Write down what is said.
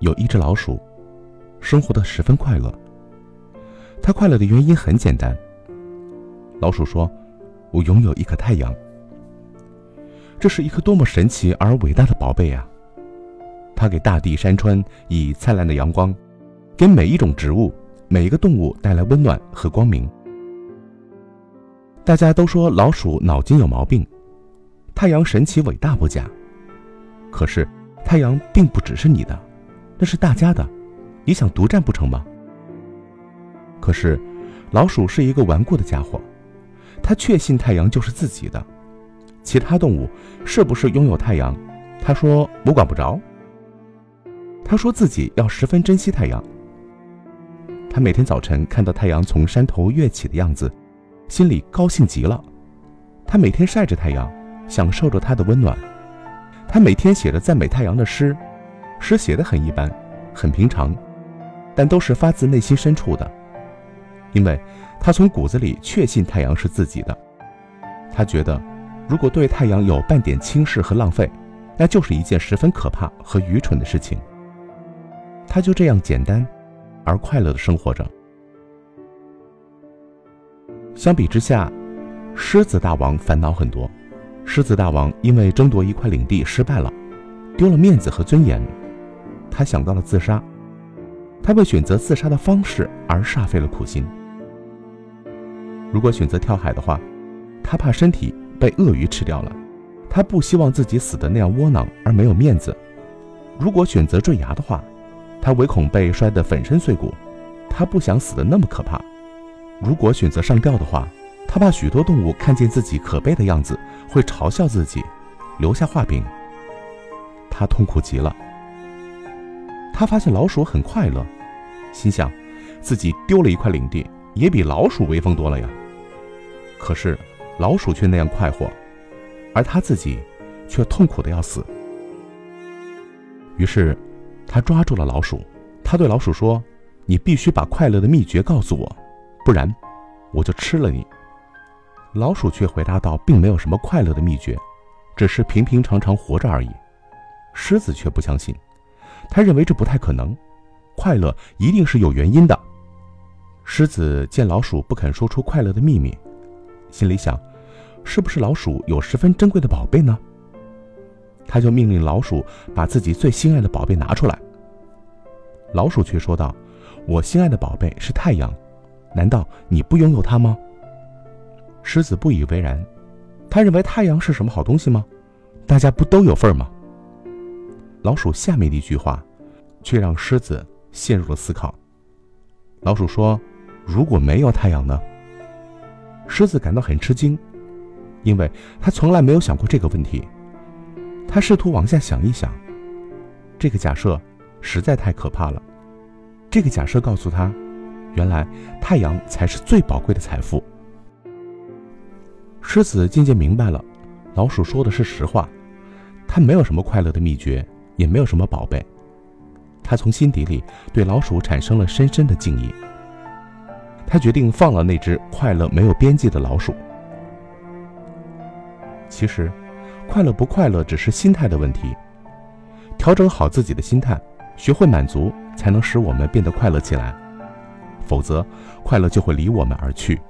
有一只老鼠，生活的十分快乐。它快乐的原因很简单。老鼠说：“我拥有一颗太阳，这是一颗多么神奇而伟大的宝贝啊！它给大地山川以灿烂的阳光，给每一种植物、每一个动物带来温暖和光明。”大家都说老鼠脑筋有毛病，太阳神奇伟大不假。可是，太阳并不只是你的，那是大家的，你想独占不成吗？可是，老鼠是一个顽固的家伙，它确信太阳就是自己的。其他动物是不是拥有太阳？他说我管不着。他说自己要十分珍惜太阳。他每天早晨看到太阳从山头跃起的样子。心里高兴极了，他每天晒着太阳，享受着它的温暖。他每天写着赞美太阳的诗，诗写的很一般，很平常，但都是发自内心深处的，因为他从骨子里确信太阳是自己的。他觉得，如果对太阳有半点轻视和浪费，那就是一件十分可怕和愚蠢的事情。他就这样简单而快乐的生活着。相比之下，狮子大王烦恼很多。狮子大王因为争夺一块领地失败了，丢了面子和尊严，他想到了自杀。他为选择自杀的方式而煞费了苦心。如果选择跳海的话，他怕身体被鳄鱼吃掉了，他不希望自己死的那样窝囊而没有面子。如果选择坠崖的话，他唯恐被摔得粉身碎骨，他不想死的那么可怕。如果选择上吊的话，他怕许多动物看见自己可悲的样子，会嘲笑自己，留下画柄。他痛苦极了。他发现老鼠很快乐，心想，自己丢了一块领地，也比老鼠威风多了呀。可是，老鼠却那样快活，而他自己，却痛苦的要死。于是，他抓住了老鼠，他对老鼠说：“你必须把快乐的秘诀告诉我。”不然，我就吃了你。老鼠却回答道：“并没有什么快乐的秘诀，只是平平常常活着而已。”狮子却不相信，他认为这不太可能，快乐一定是有原因的。狮子见老鼠不肯说出快乐的秘密，心里想：是不是老鼠有十分珍贵的宝贝呢？他就命令老鼠把自己最心爱的宝贝拿出来。老鼠却说道：“我心爱的宝贝是太阳。”难道你不拥有它吗？狮子不以为然，他认为太阳是什么好东西吗？大家不都有份吗？老鼠下面的一句话，却让狮子陷入了思考。老鼠说：“如果没有太阳呢？”狮子感到很吃惊，因为他从来没有想过这个问题。他试图往下想一想，这个假设实在太可怕了。这个假设告诉他。原来太阳才是最宝贵的财富。狮子渐渐明白了，老鼠说的是实话，他没有什么快乐的秘诀，也没有什么宝贝。他从心底里对老鼠产生了深深的敬意。他决定放了那只快乐没有边际的老鼠。其实，快乐不快乐只是心态的问题。调整好自己的心态，学会满足，才能使我们变得快乐起来。否则，快乐就会离我们而去。